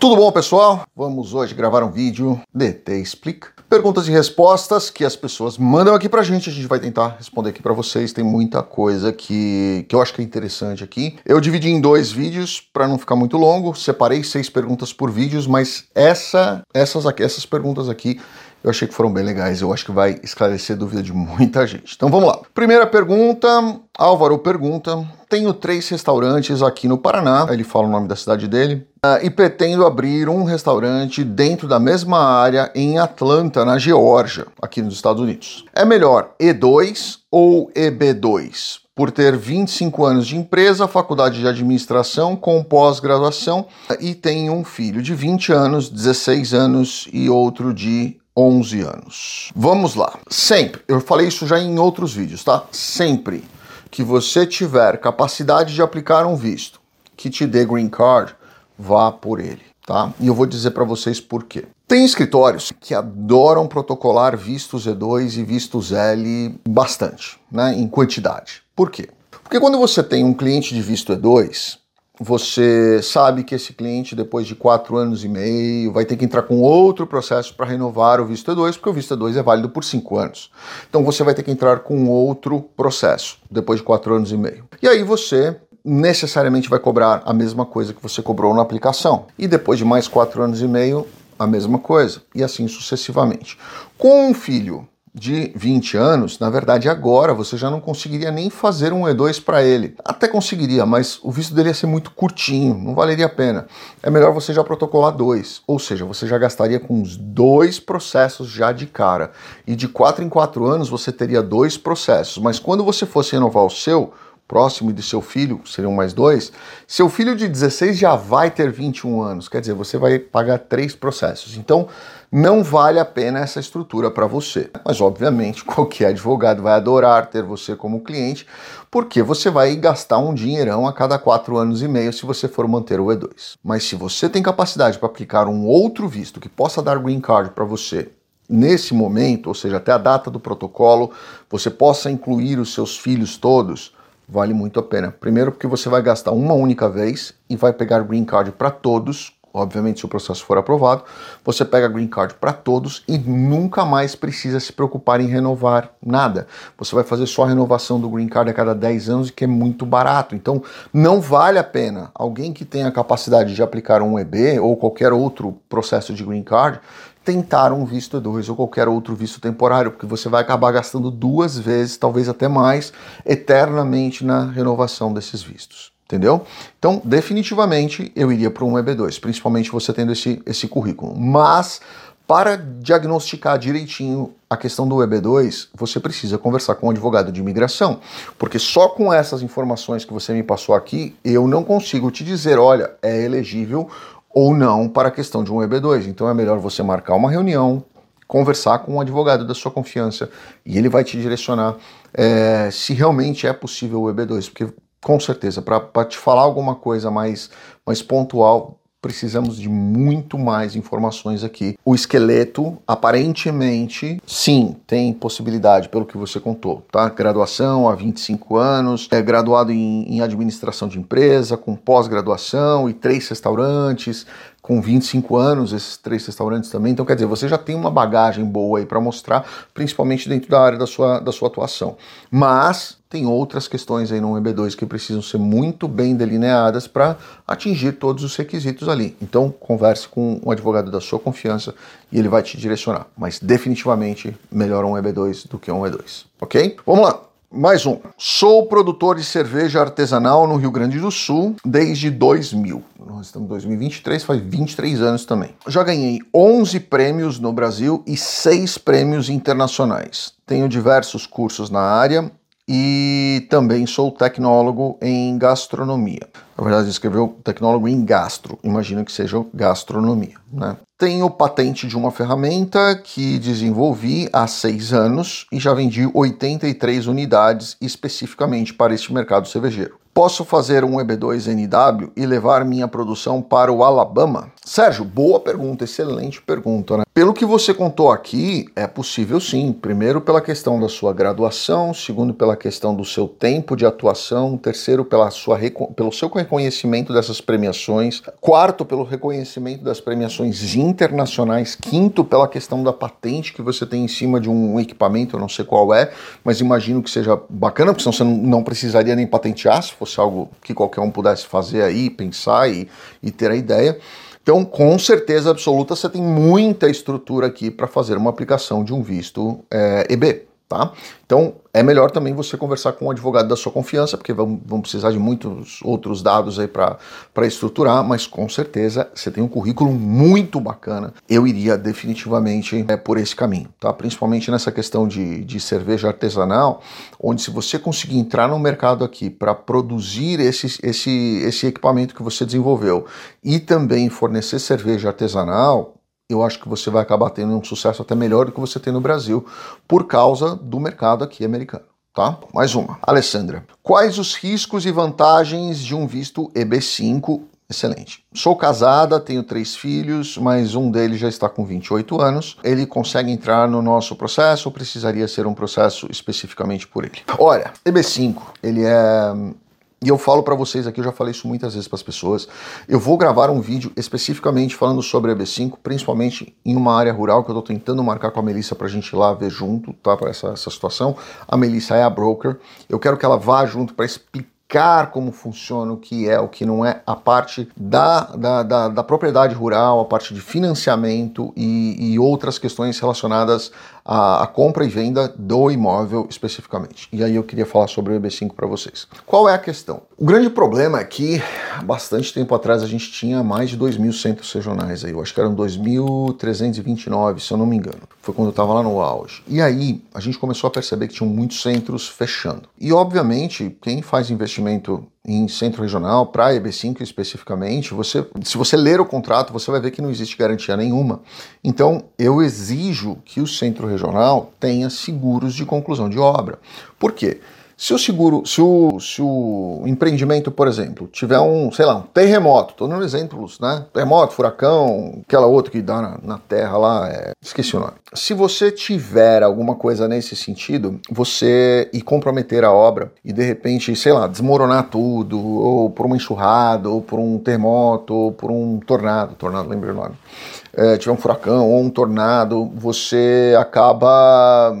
Tudo bom, pessoal? Vamos hoje gravar um vídeo DT Explica. Perguntas e respostas que as pessoas mandam aqui pra gente, a gente vai tentar responder aqui para vocês. Tem muita coisa que, que eu acho que é interessante aqui. Eu dividi em dois vídeos para não ficar muito longo, separei seis perguntas por vídeos, mas essa, essas, aqui, essas perguntas aqui eu achei que foram bem legais. Eu acho que vai esclarecer dúvida de muita gente. Então vamos lá. Primeira pergunta: Álvaro pergunta. Tenho três restaurantes aqui no Paraná. Ele fala o nome da cidade dele. Uh, e pretendo abrir um restaurante dentro da mesma área em Atlanta, na Geórgia, aqui nos Estados Unidos. É melhor E2 ou EB2? por ter 25 anos de empresa, faculdade de administração com pós-graduação e tem um filho de 20 anos, 16 anos e outro de 11 anos. Vamos lá. Sempre, eu falei isso já em outros vídeos, tá? Sempre que você tiver capacidade de aplicar um visto que te dê green card, vá por ele, tá? E eu vou dizer para vocês por quê. Tem escritórios que adoram protocolar vistos E2 e vistos L bastante, né, em quantidade. Por quê? Porque quando você tem um cliente de visto E2, você sabe que esse cliente, depois de quatro anos e meio, vai ter que entrar com outro processo para renovar o visto E2, porque o visto E2 é válido por cinco anos. Então você vai ter que entrar com outro processo, depois de quatro anos e meio. E aí você necessariamente vai cobrar a mesma coisa que você cobrou na aplicação. E depois de mais quatro anos e meio, a mesma coisa. E assim sucessivamente. Com um filho de 20 anos, na verdade agora você já não conseguiria nem fazer um E2 para ele. Até conseguiria, mas o visto dele ia ser muito curtinho, não valeria a pena. É melhor você já protocolar dois, ou seja, você já gastaria com os dois processos já de cara. E de 4 em 4 anos você teria dois processos, mas quando você fosse renovar o seu, próximo de seu filho, seriam mais dois, seu filho de 16 já vai ter 21 anos, quer dizer, você vai pagar três processos. Então, não vale a pena essa estrutura para você. Mas, obviamente, qualquer advogado vai adorar ter você como cliente, porque você vai gastar um dinheirão a cada quatro anos e meio se você for manter o E2. Mas se você tem capacidade para aplicar um outro visto que possa dar green card para você nesse momento, ou seja, até a data do protocolo, você possa incluir os seus filhos todos vale muito a pena. Primeiro, porque você vai gastar uma única vez e vai pegar green card para todos. Obviamente, se o processo for aprovado, você pega green card para todos e nunca mais precisa se preocupar em renovar nada. Você vai fazer só a renovação do green card a cada 10 anos, que é muito barato. Então, não vale a pena alguém que tenha a capacidade de aplicar um EB ou qualquer outro processo de green card tentar um visto E2 ou qualquer outro visto temporário, porque você vai acabar gastando duas vezes, talvez até mais, eternamente na renovação desses vistos. Entendeu? Então, definitivamente, eu iria para um EB2, principalmente você tendo esse, esse currículo. Mas, para diagnosticar direitinho a questão do EB2, você precisa conversar com um advogado de imigração, porque só com essas informações que você me passou aqui, eu não consigo te dizer, olha, é elegível ou não para a questão de um EB2. Então é melhor você marcar uma reunião, conversar com um advogado da sua confiança e ele vai te direcionar é, se realmente é possível o EB2, porque com certeza, para te falar alguma coisa mais, mais pontual, precisamos de muito mais informações aqui. O esqueleto, aparentemente, sim, tem possibilidade, pelo que você contou, tá? Graduação há 25 anos, é graduado em, em administração de empresa, com pós-graduação e três restaurantes, com 25 anos, esses três restaurantes também. Então, quer dizer, você já tem uma bagagem boa aí para mostrar, principalmente dentro da área da sua, da sua atuação. Mas tem outras questões aí no EB2 que precisam ser muito bem delineadas para atingir todos os requisitos ali. Então, converse com um advogado da sua confiança e ele vai te direcionar. Mas definitivamente melhor um EB2 do que um E2, ok? Vamos lá. Mais um. Sou produtor de cerveja artesanal no Rio Grande do Sul desde 2000. Nós estamos em 2023, faz 23 anos também. Já ganhei 11 prêmios no Brasil e 6 prêmios internacionais. Tenho diversos cursos na área e também sou tecnólogo em gastronomia. Na verdade, escreveu tecnólogo em gastro, imagino que seja gastronomia. Né? Tenho patente de uma ferramenta que desenvolvi há seis anos e já vendi 83 unidades especificamente para este mercado cervejeiro. Posso fazer um EB2NW e levar minha produção para o Alabama? Sérgio, boa pergunta, excelente pergunta, né? Pelo que você contou aqui, é possível sim. Primeiro, pela questão da sua graduação, segundo, pela questão do seu tempo de atuação, terceiro, pela sua, pelo seu reconhecimento dessas premiações, quarto, pelo reconhecimento das premiações internacionais, quinto, pela questão da patente que você tem em cima de um equipamento, eu não sei qual é, mas imagino que seja bacana, porque senão você não precisaria nem patentear se fosse algo que qualquer um pudesse fazer aí, pensar e, e ter a ideia. Então, com certeza absoluta, você tem muita estrutura aqui para fazer uma aplicação de um visto é, EB. Tá? Então é melhor também você conversar com um advogado da sua confiança, porque vão, vão precisar de muitos outros dados aí para estruturar, mas com certeza você tem um currículo muito bacana. Eu iria definitivamente é, por esse caminho, tá? Principalmente nessa questão de, de cerveja artesanal, onde se você conseguir entrar no mercado aqui para produzir esse, esse, esse equipamento que você desenvolveu e também fornecer cerveja artesanal, eu acho que você vai acabar tendo um sucesso até melhor do que você tem no Brasil, por causa do mercado aqui americano. Tá? Mais uma. Alessandra, quais os riscos e vantagens de um visto EB5? Excelente. Sou casada, tenho três filhos, mas um deles já está com 28 anos. Ele consegue entrar no nosso processo ou precisaria ser um processo especificamente por ele? Olha, EB5, ele é e eu falo para vocês aqui, eu já falei isso muitas vezes para as pessoas. Eu vou gravar um vídeo especificamente falando sobre a B5, principalmente em uma área rural que eu estou tentando marcar com a Melissa para a gente ir lá ver junto, tá? Para essa, essa situação. A Melissa é a broker. Eu quero que ela vá junto para explicar como funciona o que é, o que não é, a parte da, da, da, da propriedade rural, a parte de financiamento e, e outras questões relacionadas à, à, compra e venda do imóvel especificamente. E aí eu queria falar sobre o EB5 para vocês. Qual é a questão? O grande problema é que bastante tempo atrás a gente tinha mais de 2 mil centros regionais aí, eu acho que eram 2.329, se eu não me engano. Foi quando eu estava lá no auge. E aí a gente começou a perceber que tinham muitos centros fechando. E obviamente, quem faz investimento em centro regional, para EB5 especificamente, você, se você ler o contrato, você vai ver que não existe garantia nenhuma. Então, eu exijo que o centro regional tenha seguros de conclusão de obra. Por quê? Se o seguro, se o, se o empreendimento, por exemplo, tiver um, sei lá, um terremoto, estou dando exemplos, né? Terremoto, furacão, aquela outra que dá na, na terra lá, é, esqueci o nome. Se você tiver alguma coisa nesse sentido, você e comprometer a obra e de repente, sei lá, desmoronar tudo, ou por uma enxurrada, ou por um terremoto, ou por um tornado, tornado, lembrei o nome, é, tiver um furacão ou um tornado, você acaba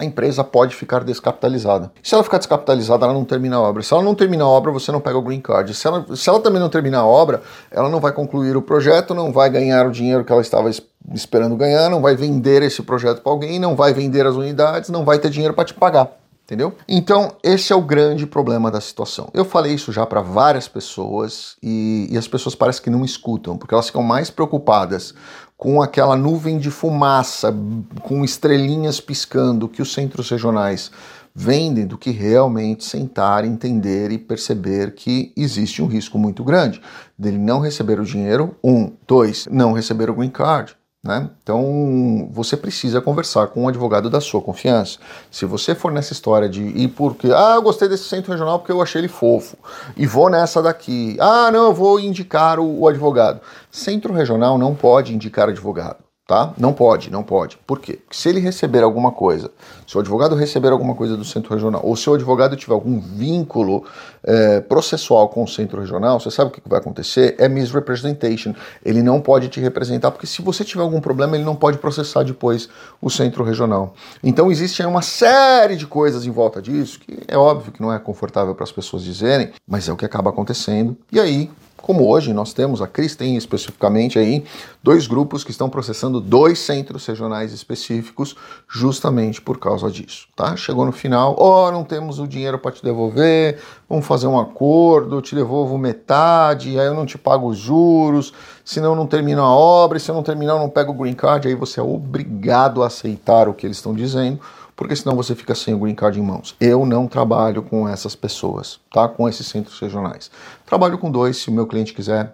a empresa pode ficar descapitalizada. Se ela ficar descapitalizada, ela não termina a obra. Se ela não termina a obra, você não pega o green card. Se ela, se ela também não terminar a obra, ela não vai concluir o projeto, não vai ganhar o dinheiro que ela estava esperando ganhar, não vai vender esse projeto para alguém, não vai vender as unidades, não vai ter dinheiro para te pagar entendeu? Então, esse é o grande problema da situação. Eu falei isso já para várias pessoas e, e, as pessoas parecem que não escutam, porque elas ficam mais preocupadas com aquela nuvem de fumaça, com estrelinhas piscando que os centros regionais vendem, do que realmente sentar, entender e perceber que existe um risco muito grande dele não receber o dinheiro, um, dois, não receber o green card, né? Então você precisa conversar com um advogado da sua confiança. Se você for nessa história de ir porque, ah, eu gostei desse centro regional porque eu achei ele fofo, e vou nessa daqui, ah, não, eu vou indicar o, o advogado. Centro regional não pode indicar advogado tá? Não pode, não pode. Por quê? Porque se ele receber alguma coisa, se o advogado receber alguma coisa do centro regional, ou se o advogado tiver algum vínculo é, processual com o centro regional, você sabe o que vai acontecer? É misrepresentation. Ele não pode te representar, porque se você tiver algum problema, ele não pode processar depois o centro regional. Então existe uma série de coisas em volta disso, que é óbvio que não é confortável para as pessoas dizerem, mas é o que acaba acontecendo. E aí como hoje nós temos, a Cris tem especificamente aí dois grupos que estão processando dois centros regionais específicos justamente por causa disso, tá? Chegou no final, ó, oh, não temos o dinheiro para te devolver, vamos fazer um acordo, eu te devolvo metade, aí eu não te pago os juros, senão não termina a obra, e se eu não terminar eu não pego o green card, aí você é obrigado a aceitar o que eles estão dizendo, porque senão você fica sem o green card em mãos. Eu não trabalho com essas pessoas, tá? Com esses centros regionais. Trabalho com dois, se o meu cliente quiser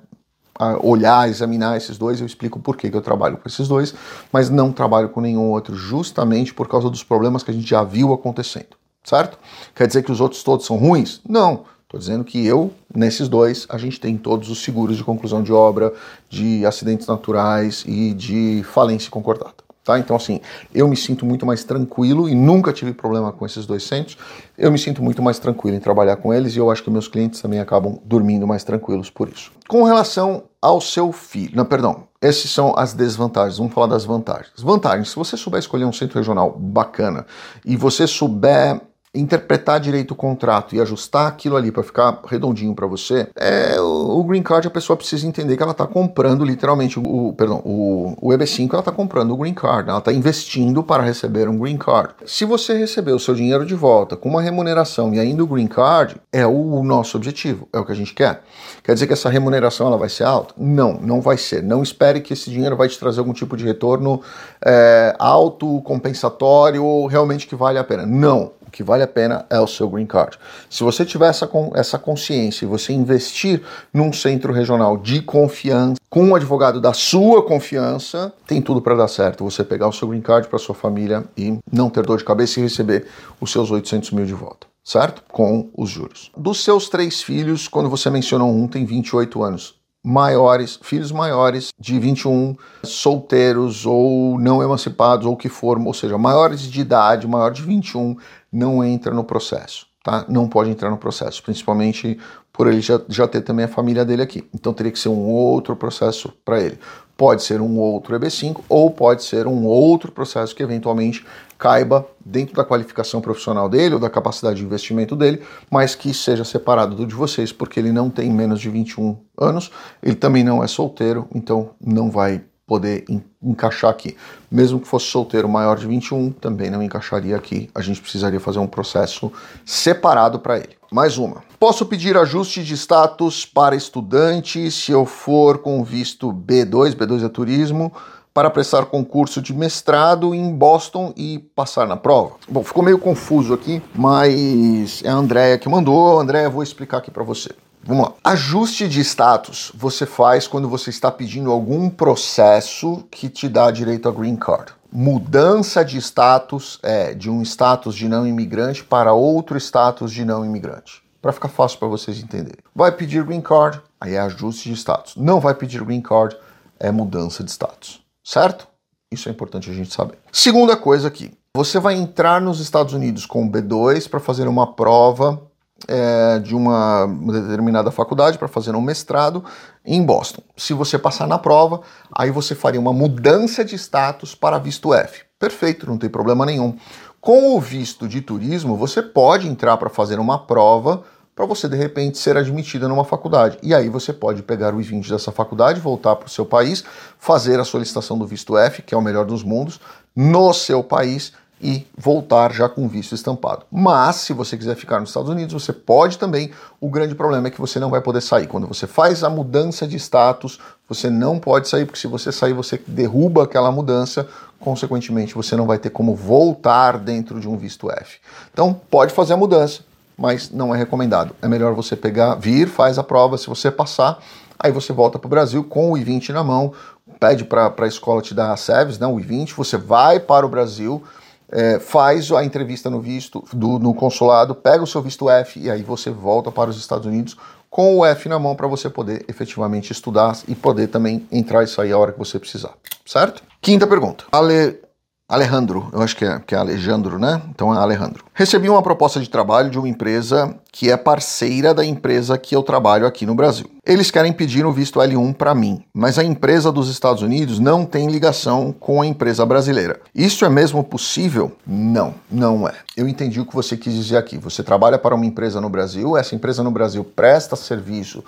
ah, olhar, examinar esses dois, eu explico por que eu trabalho com esses dois, mas não trabalho com nenhum outro, justamente por causa dos problemas que a gente já viu acontecendo, certo? Quer dizer que os outros todos são ruins? Não, Estou dizendo que eu, nesses dois, a gente tem todos os seguros de conclusão de obra, de acidentes naturais e de falência concordada. Tá? Então, assim, eu me sinto muito mais tranquilo e nunca tive problema com esses dois centros. Eu me sinto muito mais tranquilo em trabalhar com eles e eu acho que meus clientes também acabam dormindo mais tranquilos por isso. Com relação ao seu filho, não, perdão, essas são as desvantagens. Vamos falar das vantagens. Vantagens: se você souber escolher um centro regional bacana e você souber interpretar direito o contrato e ajustar aquilo ali para ficar redondinho para você, é, o green card a pessoa precisa entender que ela está comprando literalmente o, perdão, o, o EB5 ela está comprando o green card, ela está investindo para receber um green card. Se você receber o seu dinheiro de volta com uma remuneração e ainda o green card, é o nosso objetivo, é o que a gente quer. Quer dizer que essa remuneração ela vai ser alta? Não, não vai ser. Não espere que esse dinheiro vai te trazer algum tipo de retorno é, alto, compensatório, realmente que vale a pena. Não que vale a pena é o seu green card. Se você tiver essa, essa consciência e você investir num centro regional de confiança, com um advogado da sua confiança, tem tudo para dar certo. Você pegar o seu green card para sua família e não ter dor de cabeça e receber os seus 800 mil de volta certo? Com os juros. Dos seus três filhos, quando você mencionou um, tem 28 anos maiores, filhos maiores de 21, solteiros ou não emancipados ou que for, ou seja, maiores de idade, maior de 21, não entra no processo, tá? Não pode entrar no processo, principalmente por ele já, já ter também a família dele aqui. Então teria que ser um outro processo para ele. Pode ser um outro EB5 ou pode ser um outro processo que eventualmente caiba dentro da qualificação profissional dele ou da capacidade de investimento dele, mas que seja separado do de vocês, porque ele não tem menos de 21 anos, ele também não é solteiro, então não vai poder encaixar aqui. Mesmo que fosse solteiro maior de 21, também não encaixaria aqui. A gente precisaria fazer um processo separado para ele. Mais uma. Posso pedir ajuste de status para estudante se eu for com visto B2, B2 é turismo, para prestar concurso de mestrado em Boston e passar na prova? Bom, ficou meio confuso aqui, mas é a Andrea que mandou. Andrea, vou explicar aqui para você. Vamos lá. Ajuste de status você faz quando você está pedindo algum processo que te dá direito a green card. Mudança de status é de um status de não imigrante para outro status de não imigrante. Para ficar fácil para vocês entenderem. Vai pedir green card, aí é ajuste de status. Não vai pedir green card, é mudança de status. Certo? Isso é importante a gente saber. Segunda coisa aqui. Você vai entrar nos Estados Unidos com o B2 para fazer uma prova é, de uma determinada faculdade para fazer um mestrado em Boston. Se você passar na prova, aí você faria uma mudança de status para visto F. Perfeito, não tem problema nenhum. Com o visto de turismo, você pode entrar para fazer uma prova para você de repente ser admitida numa faculdade. E aí você pode pegar o I-20 dessa faculdade, voltar para o seu país, fazer a solicitação do visto F, que é o melhor dos mundos, no seu país e voltar já com visto estampado. Mas, se você quiser ficar nos Estados Unidos, você pode também. O grande problema é que você não vai poder sair. Quando você faz a mudança de status, você não pode sair, porque se você sair, você derruba aquela mudança, consequentemente, você não vai ter como voltar dentro de um visto F. Então, pode fazer a mudança, mas não é recomendado. É melhor você pegar, vir, faz a prova, se você passar, aí você volta para o Brasil com o I-20 na mão, pede para a escola te dar a SEVES, né, o I-20, você vai para o Brasil é, faz a entrevista no visto do, no consulado, pega o seu visto F e aí você volta para os Estados Unidos com o F na mão para você poder efetivamente estudar e poder também entrar e sair a hora que você precisar, certo? Quinta pergunta. Ale, Alejandro, eu acho que é, que é Alejandro, né? Então é Alejandro. Recebi uma proposta de trabalho de uma empresa que é parceira da empresa que eu trabalho aqui no Brasil. Eles querem pedir um visto L1 para mim, mas a empresa dos Estados Unidos não tem ligação com a empresa brasileira. Isso é mesmo possível? Não, não é. Eu entendi o que você quis dizer aqui. Você trabalha para uma empresa no Brasil, essa empresa no Brasil presta serviço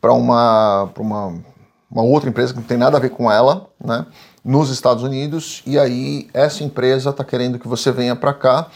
para uma, uma, uma outra empresa que não tem nada a ver com ela, né? Nos Estados Unidos e aí essa empresa está querendo que você venha para cá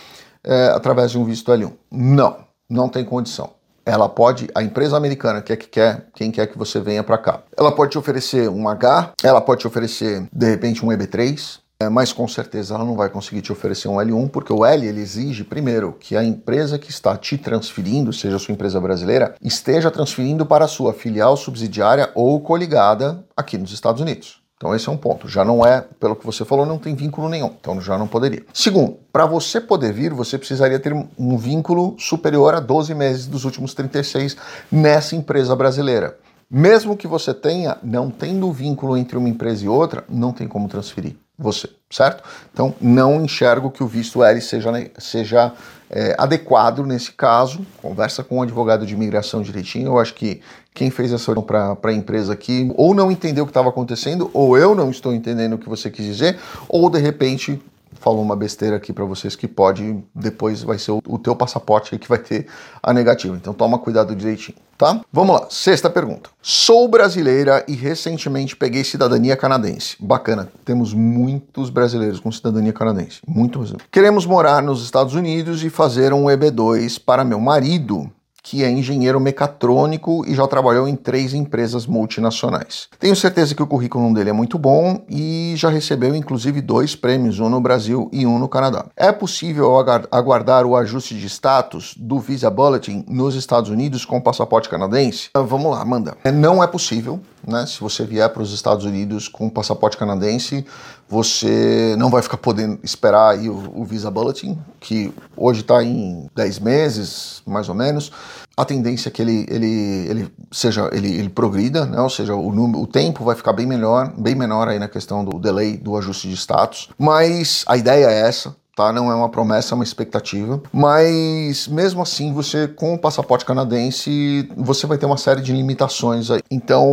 é, através de um visto L1. Não, não tem condição. Ela pode, a empresa americana que é que quer, quem quer que você venha para cá. Ela pode te oferecer um H, ela pode te oferecer de repente um EB3, é, mas com certeza ela não vai conseguir te oferecer um L1, porque o L ele exige primeiro que a empresa que está te transferindo, seja a sua empresa brasileira, esteja transferindo para a sua filial subsidiária ou coligada aqui nos Estados Unidos Então esse é um ponto. Já não é, pelo que você falou, não tem vínculo nenhum. Então já não poderia. Segundo, para você poder vir, você precisaria ter um vínculo superior a 12 meses dos últimos 36 nessa empresa brasileira. Mesmo que você tenha, não tendo vínculo entre uma empresa e outra, não tem como transferir você, certo? Então, não enxergo que o visto L seja, seja é, adequado nesse caso. Conversa com o advogado de imigração direitinho. Eu acho que quem fez essa para a empresa aqui ou não entendeu o que estava acontecendo, ou eu não estou entendendo o que você quis dizer, ou de repente falou uma besteira aqui para vocês que pode depois vai ser o, o teu passaporte que vai ter a negativa. Então toma cuidado direitinho, tá? Vamos lá. Sexta pergunta. Sou brasileira e recentemente peguei cidadania canadense. Bacana. Temos muitos brasileiros com cidadania canadense. Muitos. Queremos morar nos Estados Unidos e fazer um EB2 para meu marido que é engenheiro mecatrônico e já trabalhou em três empresas multinacionais. Tenho certeza que o currículo dele é muito bom e já recebeu inclusive dois prêmios, um no Brasil e um no Canadá. É possível aguardar o ajuste de status do Visa Bulletin nos Estados Unidos com passaporte canadense? Ah, vamos lá, manda. É, não é possível, né? Se você vier para os Estados Unidos com passaporte canadense, você não vai ficar podendo esperar aí o, o Visa Bulletin, que hoje está em 10 meses, mais ou menos a tendência é que ele, ele, ele seja ele, ele progrida, né? ou seja, o, número, o tempo vai ficar bem melhor, bem menor aí na questão do delay do ajuste de status. Mas a ideia é essa, tá? Não é uma promessa, é uma expectativa. Mas mesmo assim, você com o passaporte canadense, você vai ter uma série de limitações aí. Então,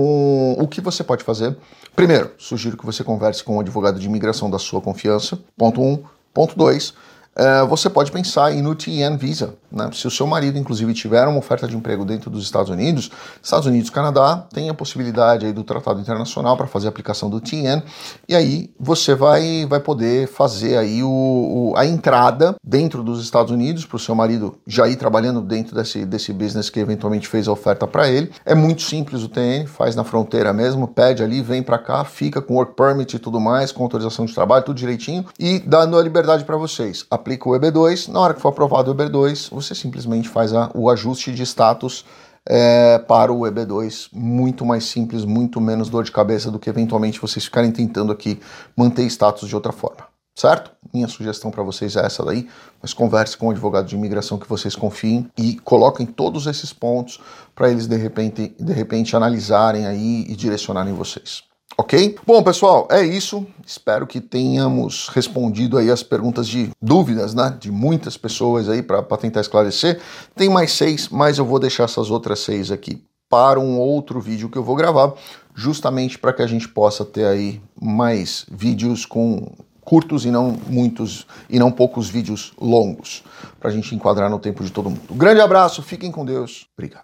o que você pode fazer? Primeiro, sugiro que você converse com um advogado de imigração da sua confiança. Ponto 1. Um. Ponto 2 é, você pode pensar em no TN Visa. Né? Se o seu marido, inclusive, tiver uma oferta de emprego dentro dos Estados Unidos, Estados Unidos e Canadá tem a possibilidade aí do Tratado Internacional para fazer a aplicação do TN, e aí você vai, vai poder fazer aí o, o a entrada dentro dos Estados Unidos para o seu marido já ir trabalhando dentro desse, desse business que eventualmente fez a oferta para ele. É muito simples o TN, faz na fronteira mesmo, pede ali, vem para cá, fica com work permit e tudo mais, com autorização de trabalho, tudo direitinho, e dando a liberdade para vocês. A aplica o EB2, na hora que for aprovado o EB2, você simplesmente faz a, o ajuste de status é, para o EB2, muito mais simples, muito menos dor de cabeça do que eventualmente vocês ficarem tentando aqui manter status de outra forma, certo? Minha sugestão para vocês é essa daí, mas converse com o advogado de imigração que vocês confiem e coloquem todos esses pontos para eles de repente, de repente analisarem aí e direcionarem vocês. Ok? Bom, pessoal, é isso. Espero que tenhamos respondido aí as perguntas de dúvidas, né? De muitas pessoas aí para tentar esclarecer. Tem mais seis, mas eu vou deixar essas outras seis aqui para um outro vídeo que eu vou gravar, justamente para que a gente possa ter aí mais vídeos com curtos e não muitos e não poucos vídeos longos, para a gente enquadrar no tempo de todo mundo. Grande abraço, fiquem com Deus. Obrigado.